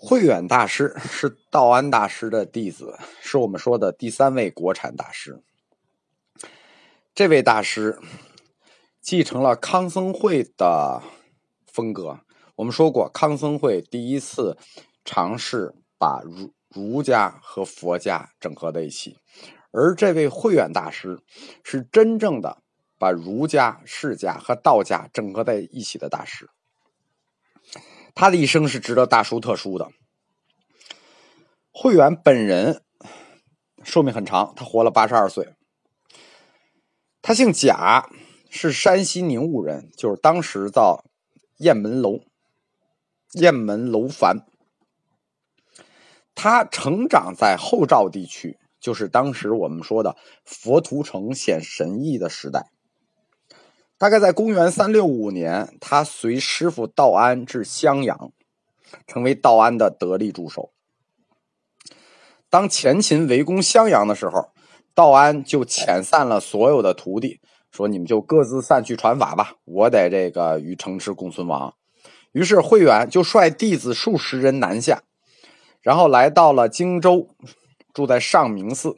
慧远大师是道安大师的弟子，是我们说的第三位国产大师。这位大师继承了康僧会的风格。我们说过，康僧会第一次尝试把儒儒家和佛家整合在一起，而这位慧远大师是真正的把儒家、释家和道家整合在一起的大师。他的一生是值得大书特书的。慧远本人寿命很长，他活了八十二岁。他姓贾，是山西宁武人，就是当时叫雁门楼，雁门楼烦。他成长在后赵地区，就是当时我们说的佛图澄显神意的时代。大概在公元三六五年，他随师傅道安至襄阳，成为道安的得力助手。当前秦围攻襄阳的时候，道安就遣散了所有的徒弟，说：“你们就各自散去传法吧，我得这个与城池共存亡。”于是慧远就率弟子数十人南下，然后来到了荆州，住在上明寺，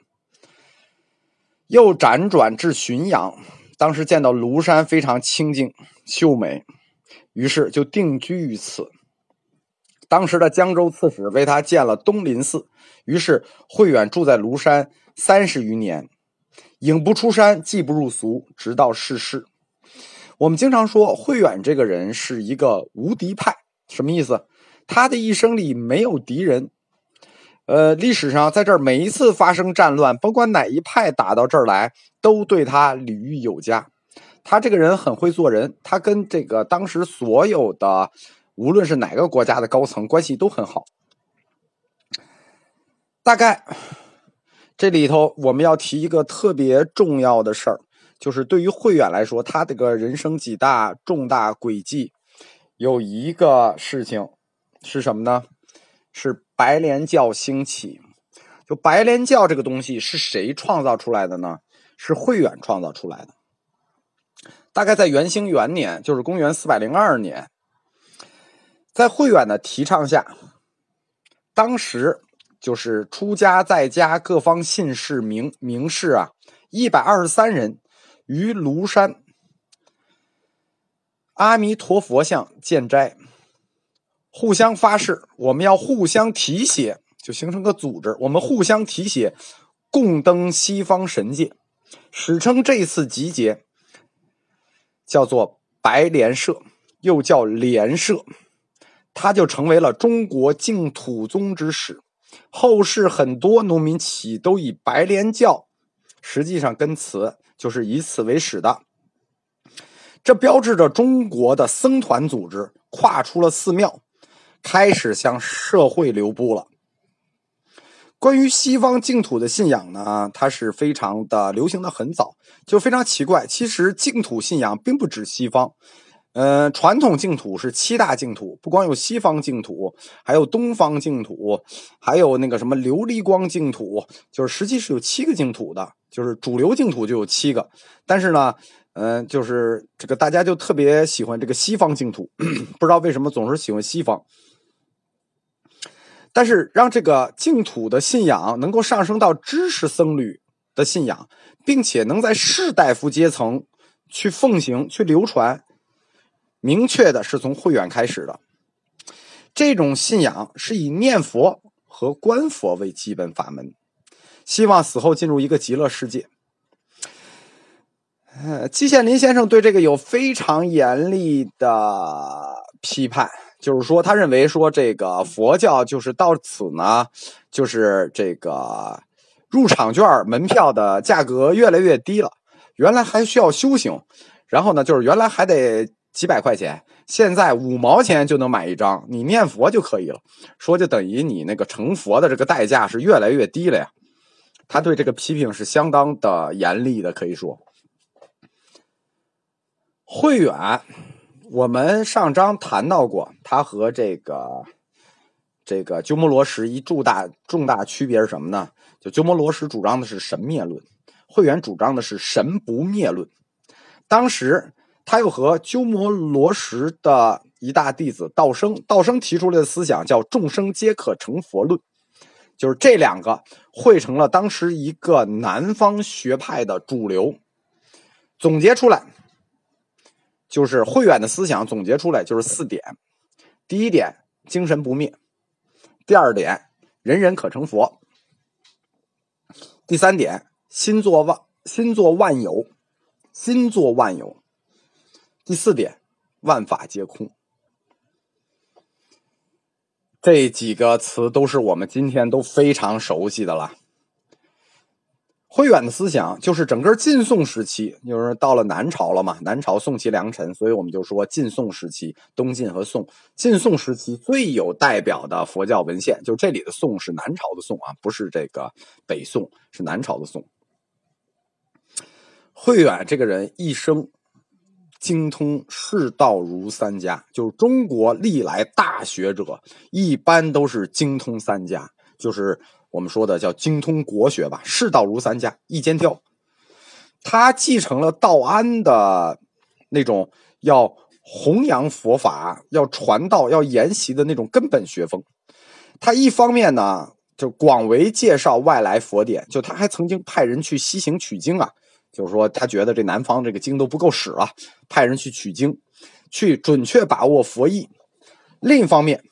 又辗转至浔阳。当时见到庐山非常清静秀美，于是就定居于此。当时的江州刺史为他建了东林寺，于是慧远住在庐山三十余年，影不出山，技不入俗，直到逝世。我们经常说慧远这个人是一个无敌派，什么意思？他的一生里没有敌人。呃，历史上在这儿每一次发生战乱，甭管哪一派打到这儿来，都对他礼遇有加。他这个人很会做人，他跟这个当时所有的，无论是哪个国家的高层关系都很好。大概这里头我们要提一个特别重要的事儿，就是对于慧远来说，他这个人生几大重大轨迹，有一个事情是什么呢？是。白莲教兴起，就白莲教这个东西是谁创造出来的呢？是慧远创造出来的。大概在元兴元年，就是公元四百零二年，在慧远的提倡下，当时就是出家在家各方信士名名士啊，一百二十三人于庐山阿弥陀佛像建斋。互相发誓，我们要互相提携，就形成个组织。我们互相提携，共登西方神界。史称这次集结叫做白莲社，又叫莲社，它就成为了中国净土宗之始。后世很多农民起义都以白莲教，实际上跟此就是以此为始的。这标志着中国的僧团组织跨出了寺庙。开始向社会流布了。关于西方净土的信仰呢，它是非常的流行的很早，就非常奇怪。其实净土信仰并不止西方，呃，传统净土是七大净土，不光有西方净土，还有东方净土，还有那个什么琉璃光净土，就是实际是有七个净土的，就是主流净土就有七个。但是呢，嗯，就是这个大家就特别喜欢这个西方净土，不知道为什么总是喜欢西方。但是让这个净土的信仰能够上升到知识僧侣的信仰，并且能在士大夫阶层去奉行、去流传，明确的是从慧远开始的。这种信仰是以念佛和观佛为基本法门，希望死后进入一个极乐世界。呃，季羡林先生对这个有非常严厉的批判。就是说，他认为说这个佛教就是到此呢，就是这个入场券门票的价格越来越低了。原来还需要修行，然后呢，就是原来还得几百块钱，现在五毛钱就能买一张，你念佛就可以了。说就等于你那个成佛的这个代价是越来越低了呀。他对这个批评是相当的严厉的，可以说，慧远。我们上章谈到过，他和这个这个鸠摩罗什一重大重大区别是什么呢？就鸠摩罗什主张的是神灭论，慧远主张的是神不灭论。当时他又和鸠摩罗什的一大弟子道生，道生提出来的思想叫众生皆可成佛论，就是这两个汇成了当时一个南方学派的主流，总结出来就是慧远的思想，总结出来就是四点：第一点，精神不灭；第二点，人人可成佛；第三点，心作万心作万有，心作万有；第四点。万法皆空，这几个词都是我们今天都非常熟悉的了。慧远的思想就是整个晋宋时期，就是到了南朝了嘛。南朝宋齐梁陈，所以我们就说晋宋时期，东晋和宋。晋宋时期最有代表的佛教文献，就这里的宋是南朝的宋啊，不是这个北宋，是南朝的宋。慧远这个人一生。精通世道儒三家，就是中国历来大学者一般都是精通三家，就是我们说的叫精通国学吧。世道儒三家一肩挑，他继承了道安的那种要弘扬佛法、要传道、要研习的那种根本学风。他一方面呢，就广为介绍外来佛典，就他还曾经派人去西行取经啊。就是说，他觉得这南方这个经都不够使了，派人去取经，去准确把握佛意。另一方面，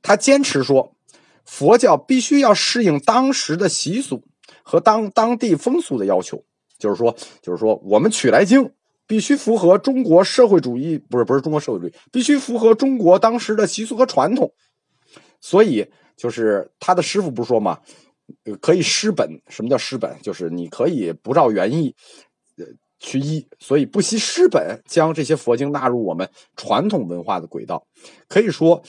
他坚持说，佛教必须要适应当时的习俗和当当地风俗的要求。就是说，就是说，我们取来经必须符合中国社会主义，不是不是中国社会主义，必须符合中国当时的习俗和传统。所以，就是他的师傅不是说吗？可以失本，什么叫失本？就是你可以不照原意，呃，去医，所以不惜失本，将这些佛经纳入我们传统文化的轨道。可以说，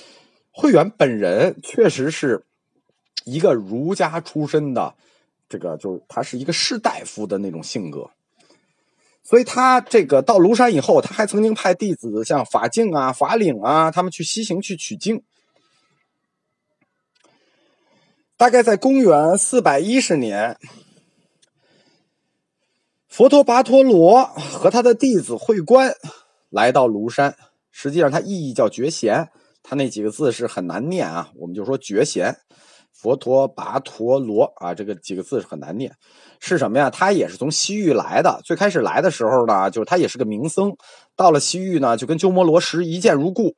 慧远本人确实是一个儒家出身的，这个就是他是一个士大夫的那种性格。所以他这个到庐山以后，他还曾经派弟子像法净啊、法领啊，他们去西行去取经。大概在公元四百一十年，佛陀跋陀罗和他的弟子慧观来到庐山。实际上，它意义叫觉贤，他那几个字是很难念啊。我们就说觉贤，佛陀跋陀罗啊，这个几个字是很难念。是什么呀？他也是从西域来的。最开始来的时候呢，就是他也是个名僧。到了西域呢，就跟鸠摩罗什一见如故。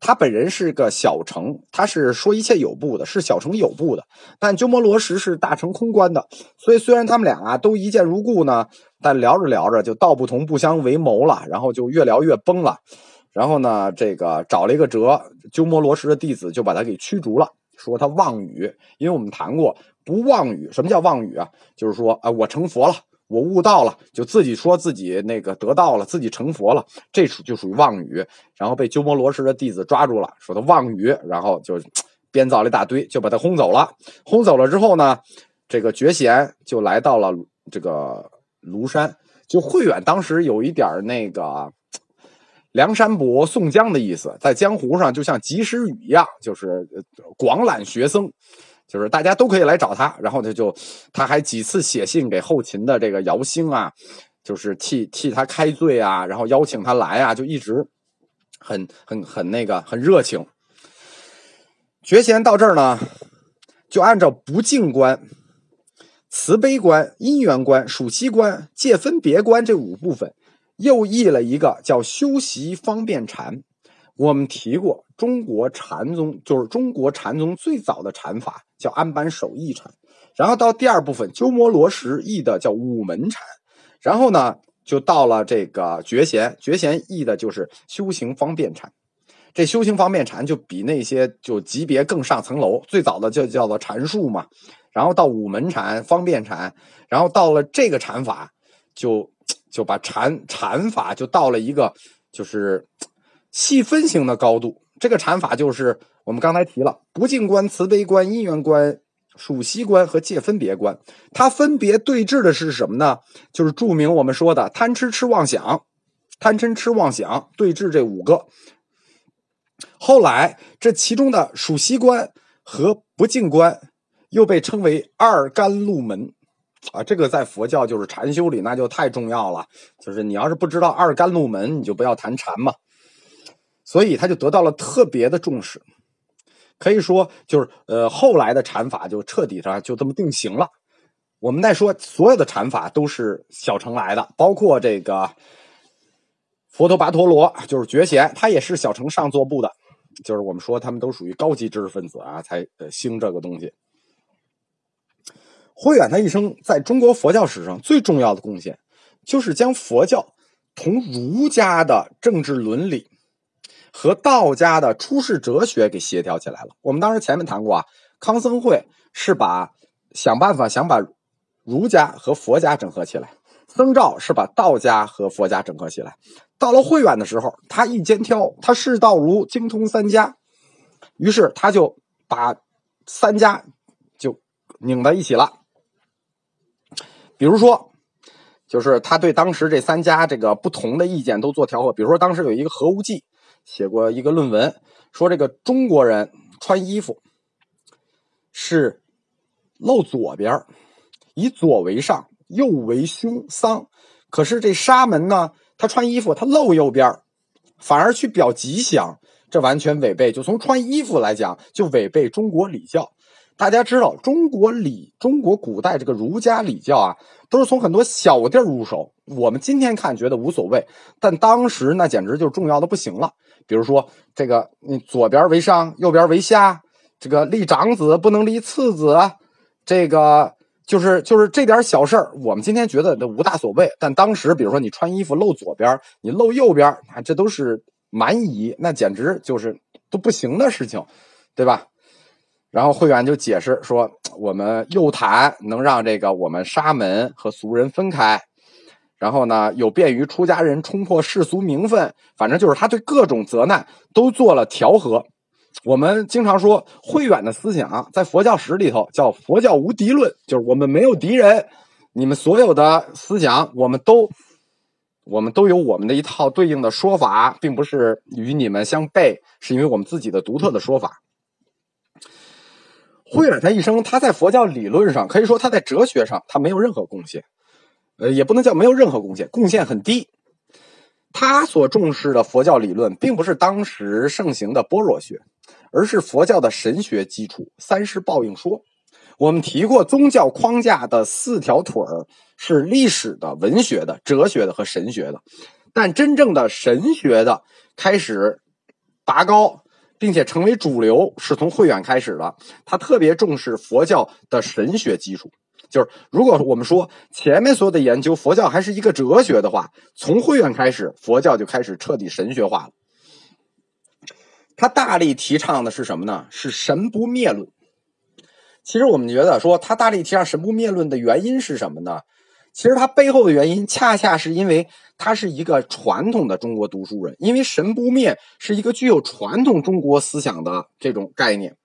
他本人是个小乘，他是说一切有部的，是小乘有部的。但鸠摩罗什是大乘空观的，所以虽然他们俩啊都一见如故呢，但聊着聊着就道不同不相为谋了，然后就越聊越崩了。然后呢，这个找了一个辙，鸠摩罗什的弟子就把他给驱逐了，说他妄语。因为我们谈过，不妄语，什么叫妄语啊？就是说啊，我成佛了。我悟道了，就自己说自己那个得道了，自己成佛了，这属就属于妄语。然后被鸠摩罗什的弟子抓住了，说他妄语，然后就 编造了一大堆，就把他轰走了。轰走了之后呢，这个觉贤就来到了这个庐山。就慧远当时有一点那个梁山伯宋江的意思，在江湖上就像及时雨一样，就是广揽学僧。就是大家都可以来找他，然后他就他还几次写信给后秦的这个姚兴啊，就是替替他开罪啊，然后邀请他来啊，就一直很很很那个很热情。觉贤到这儿呢，就按照不净观、慈悲观、因缘观、属息观、界分别观这五部分，又译了一个叫修习方便禅。我们提过，中国禅宗就是中国禅宗最早的禅法叫安般守意禅，然后到第二部分鸠摩罗什译的叫五门禅，然后呢就到了这个觉贤，觉贤译的就是修行方便禅。这修行方便禅就比那些就级别更上层楼，最早的就叫做禅术嘛，然后到五门禅、方便禅，然后到了这个禅法，就就把禅禅法就到了一个就是。细分型的高度，这个禅法就是我们刚才提了不净观、慈悲观、因缘观、属息观和界分别观。它分别对峙的是什么呢？就是著名我们说的贪吃吃妄想，贪嗔痴妄想对峙这五个。后来这其中的属息观和不净观又被称为二甘露门啊，这个在佛教就是禅修里那就太重要了。就是你要是不知道二甘露门，你就不要谈禅嘛。所以他就得到了特别的重视。可以说，就是呃，后来的禅法就彻底上就这么定型了。我们再说，所有的禅法都是小乘来的，包括这个佛陀跋陀罗，就是觉贤，他也是小乘上座部的。就是我们说，他们都属于高级知识分子啊，才呃兴这个东西。慧远他一生在中国佛教史上最重要的贡献，就是将佛教同儒家的政治伦理和道家的出世哲学给协调起来了。我们当时前面谈过啊，康僧会是把想办法想把儒家和佛家整合起来，僧肇是把道家和佛家整合起来。到了慧远的时候，他一肩挑，他视道儒精通三家，于是他就把三家就拧在一起了。比如说，就是他对当时这三家这个不同的意见都做调和。比如说，当时有一个何无忌写过一个论文，说这个中国人穿衣服是露左边以左为上，右为胸丧。可是这沙门呢，他穿衣服他露右边反而去表吉祥，这完全违背。就从穿衣服来讲，就违背中国礼教。大家知道，中国礼，中国古代这个儒家礼教啊，都是从很多小地儿入手。我们今天看觉得无所谓，但当时那简直就是重要的不行了。比如说，这个你左边为上，右边为下，这个立长子不能立次子，这个就是就是这点小事儿，我们今天觉得都无大所谓。但当时，比如说你穿衣服露左边，你露右边，啊，这都是蛮夷，那简直就是都不行的事情，对吧？然后慧远就解释说：“我们右袒能让这个我们沙门和俗人分开，然后呢，有便于出家人冲破世俗名分。反正就是他对各种责难都做了调和。我们经常说慧远的思想在佛教史里头叫佛教无敌论，就是我们没有敌人，你们所有的思想我们都我们都有我们的一套对应的说法，并不是与你们相悖，是因为我们自己的独特的说法。”慧远他一生，他在佛教理论上可以说他在哲学上他没有任何贡献，呃，也不能叫没有任何贡献，贡献很低。他所重视的佛教理论，并不是当时盛行的般若学，而是佛教的神学基础——三世报应说。我们提过，宗教框架的四条腿儿是历史的、文学的、哲学的和神学的，但真正的神学的开始拔高。并且成为主流是从慧远开始的。他特别重视佛教的神学基础，就是如果我们说前面所有的研究佛教还是一个哲学的话，从慧远开始，佛教就开始彻底神学化了。他大力提倡的是什么呢？是神不灭论。其实我们觉得说他大力提倡神不灭论的原因是什么呢？其实他背后的原因，恰恰是因为他是一个传统的中国读书人，因为神不灭是一个具有传统中国思想的这种概念，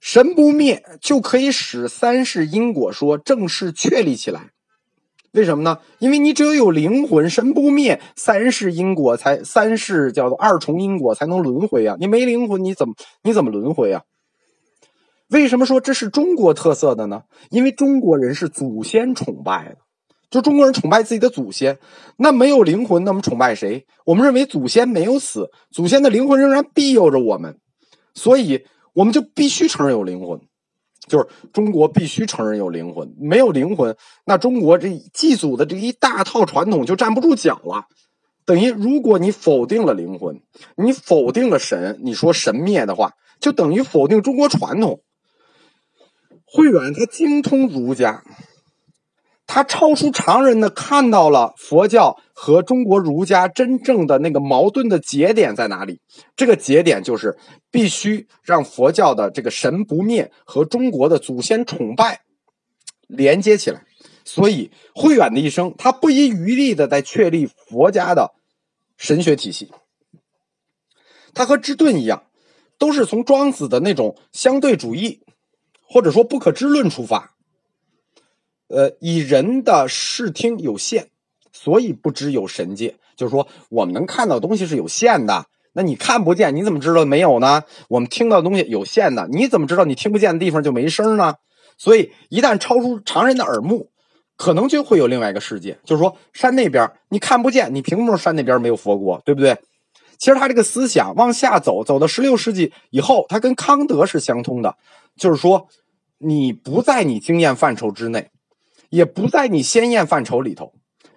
神不灭就可以使三世因果说正式确立起来。为什么呢？因为你只有有灵魂，神不灭，三世因果才三世叫做二重因果才能轮回啊！你没灵魂，你怎么你怎么轮回啊？为什么说这是中国特色的呢？因为中国人是祖先崇拜的，就中国人崇拜自己的祖先。那没有灵魂，那么崇拜谁？我们认为祖先没有死，祖先的灵魂仍然庇佑着我们，所以我们就必须承认有灵魂。就是中国必须承认有灵魂，没有灵魂，那中国这祭祖的这一大套传统就站不住脚了。等于如果你否定了灵魂，你否定了神，你说神灭的话，就等于否定中国传统。慧远他精通儒家，他超出常人的看到了佛教和中国儒家真正的那个矛盾的节点在哪里。这个节点就是必须让佛教的这个神不灭和中国的祖先崇拜连接起来。所以慧远的一生，他不遗余力的在确立佛家的神学体系。他和芝顿一样，都是从庄子的那种相对主义。或者说不可知论出发，呃，以人的视听有限，所以不知有神界。就是说，我们能看到东西是有限的，那你看不见，你怎么知道没有呢？我们听到的东西有限的，你怎么知道你听不见的地方就没声呢？所以，一旦超出常人的耳目，可能就会有另外一个世界。就是说，山那边你看不见，你凭什么山那边没有佛国？对不对？其实他这个思想往下走，走到十六世纪以后，他跟康德是相通的，就是说，你不在你经验范畴之内，也不在你先验范畴里头，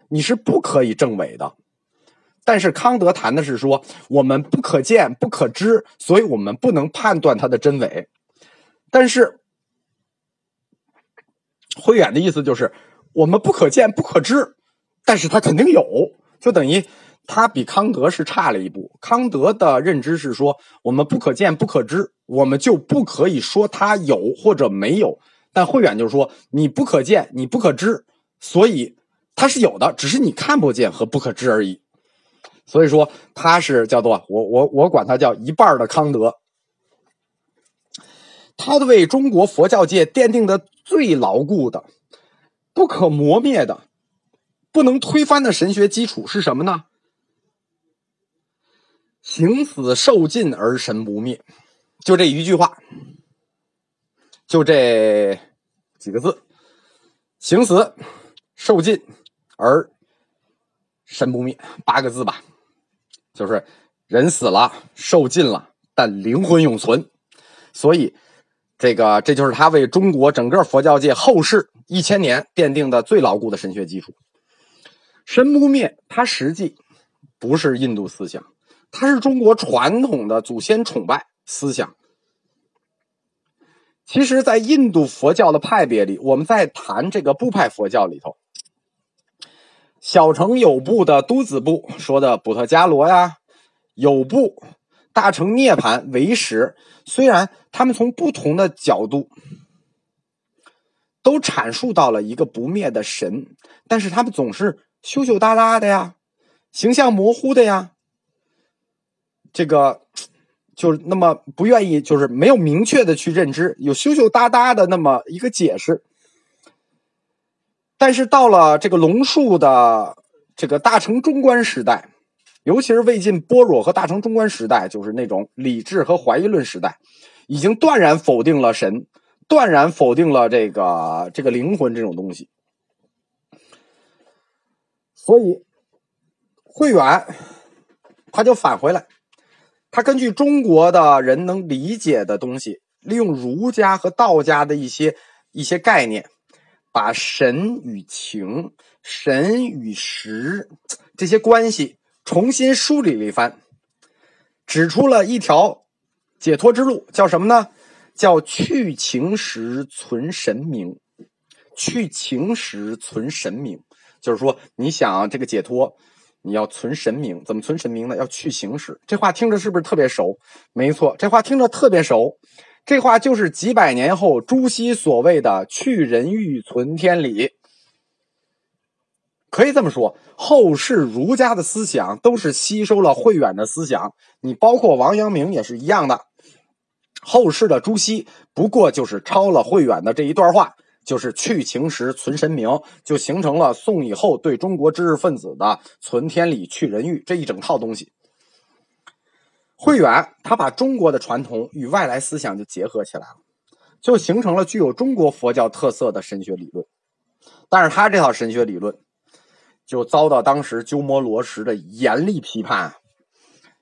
你是不可以证伪的。但是康德谈的是说，我们不可见、不可知，所以我们不能判断它的真伪。但是慧远的意思就是，我们不可见、不可知，但是它肯定有，就等于他比康德是差了一步。康德的认知是说，我们不可见、不可知，我们就不可以说它有或者没有。但慧远就是说，你不可见，你不可知，所以它是有的，只是你看不见和不可知而已。所以说，他是叫做我我我管他叫一半的康德。他为中国佛教界奠定的最牢固的、不可磨灭的、不能推翻的神学基础是什么呢？行死受尽而神不灭，就这一句话，就这几个字：行死受尽而神不灭，八个字吧。就是人死了，受尽了，但灵魂永存，所以这个这就是他为中国整个佛教界后世一千年奠定的最牢固的神学基础。神不灭，它实际不是印度思想，它是中国传统的祖先崇拜思想。其实，在印度佛教的派别里，我们在谈这个部派佛教里头。小乘有部的都子部说的布特伽罗呀，有部大乘涅盘为实，虽然他们从不同的角度都阐述到了一个不灭的神，但是他们总是羞羞答答的呀，形象模糊的呀，这个就是那么不愿意，就是没有明确的去认知，有羞羞答答的那么一个解释。但是到了这个龙树的这个大乘中观时代，尤其是魏晋般若和大乘中观时代，就是那种理智和怀疑论时代，已经断然否定了神，断然否定了这个这个灵魂这种东西。所以，慧远他就返回来，他根据中国的人能理解的东西，利用儒家和道家的一些一些概念。把神与情、神与实这些关系重新梳理了一番，指出了一条解脱之路，叫什么呢？叫去情时存神明。去情时存神明，就是说，你想这个解脱，你要存神明。怎么存神明呢？要去情时。这话听着是不是特别熟？没错，这话听着特别熟。这话就是几百年后朱熹所谓的“去人欲，存天理”。可以这么说，后世儒家的思想都是吸收了慧远的思想，你包括王阳明也是一样的。后世的朱熹不过就是抄了慧远的这一段话，就是“去情时，存神明”，就形成了宋以后对中国知识分子的“存天理，去人欲”这一整套东西。慧远他把中国的传统与外来思想就结合起来了，就形成了具有中国佛教特色的神学理论。但是他这套神学理论就遭到当时鸠摩罗什的严厉批判，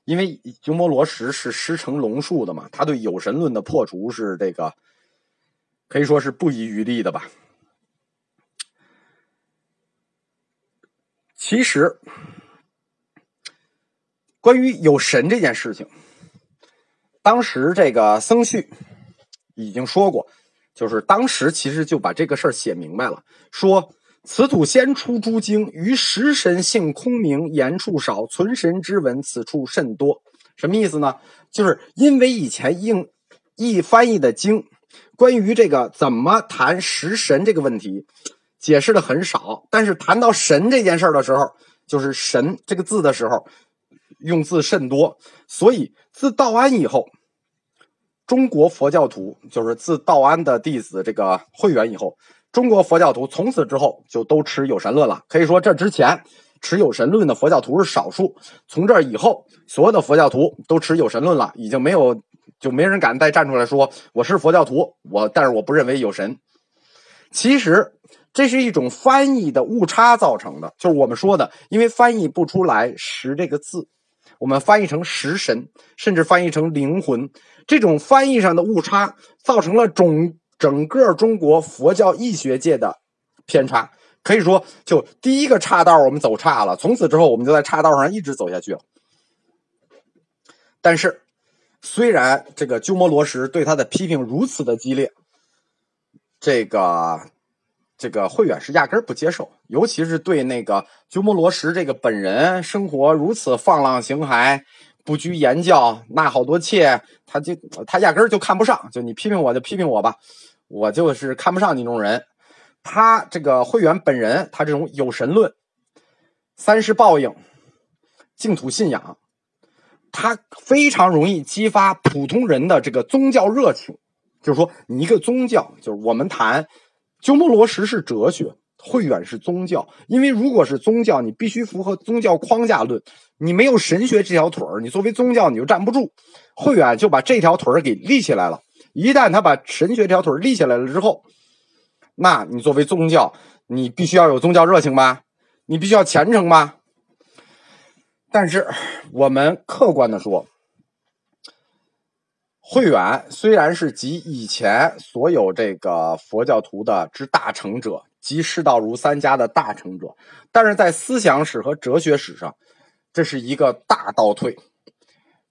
因为鸠摩罗什是师承龙树的嘛，他对有神论的破除是这个可以说是不遗余力的吧。其实。关于有神这件事情，当时这个僧绪已经说过，就是当时其实就把这个事儿写明白了，说此土先出诸经，于实神性空明，言处少，存神之文此处甚多。什么意思呢？就是因为以前应译翻译的经，关于这个怎么谈实神这个问题，解释的很少，但是谈到神这件事儿的时候，就是神这个字的时候。用字甚多，所以自道安以后，中国佛教徒就是自道安的弟子这个慧远以后，中国佛教徒从此之后就都持有神论了。可以说，这之前持有神论的佛教徒是少数，从这以后，所有的佛教徒都持有神论了，已经没有，就没人敢再站出来说我是佛教徒，我但是我不认为有神。其实这是一种翻译的误差造成的，就是我们说的，因为翻译不出来“识”这个字。我们翻译成食神，甚至翻译成灵魂。这种翻译上的误差，造成了总整个中国佛教易学界的偏差。可以说，就第一个岔道我们走岔了，从此之后我们就在岔道上一直走下去了。但是，虽然这个鸠摩罗什对他的批评如此的激烈，这个这个慧远是压根儿不接受，尤其是对那个鸠摩罗什这个本人生活如此放浪形骸、不拘言教，纳好多妾，他就他压根儿就看不上。就你批评我就批评我吧，我就是看不上你这种人。他这个慧远本人，他这种有神论、三世报应、净土信仰，他非常容易激发普通人的这个宗教热情。就是说，你一个宗教，就是我们谈鸠摩罗什是哲学，慧远是宗教。因为如果是宗教，你必须符合宗教框架论，你没有神学这条腿儿，你作为宗教你就站不住。慧远就把这条腿儿给立起来了。一旦他把神学这条腿儿立起来了之后，那你作为宗教，你必须要有宗教热情吧？你必须要虔诚吧？但是我们客观的说，慧远虽然是集以前所有这个佛教徒的之大成者，集释道儒三家的大成者，但是在思想史和哲学史上，这是一个大倒退。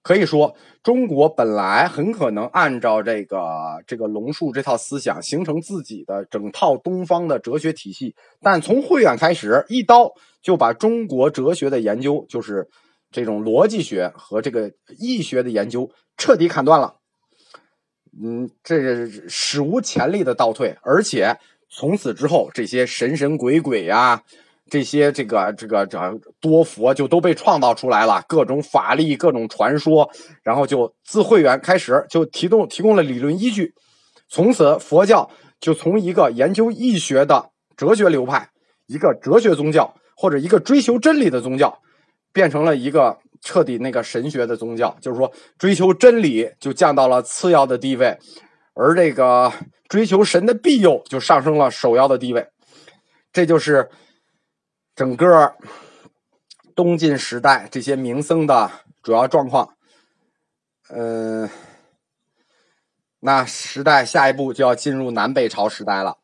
可以说，中国本来很可能按照这个这个龙树这套思想，形成自己的整套东方的哲学体系。但从慧远开始，一刀就把中国哲学的研究，就是这种逻辑学和这个易学的研究，彻底砍断了。嗯，这是史无前例的倒退，而且从此之后，这些神神鬼鬼呀。这些这个这个这多佛就都被创造出来了，各种法力、各种传说，然后就自慧远开始就提供提供了理论依据，从此佛教就从一个研究易学的哲学流派，一个哲学宗教或者一个追求真理的宗教，变成了一个彻底那个神学的宗教，就是说追求真理就降到了次要的地位，而这个追求神的庇佑就上升了首要的地位，这就是。整个东晋时代这些名僧的主要状况，呃，那时代下一步就要进入南北朝时代了。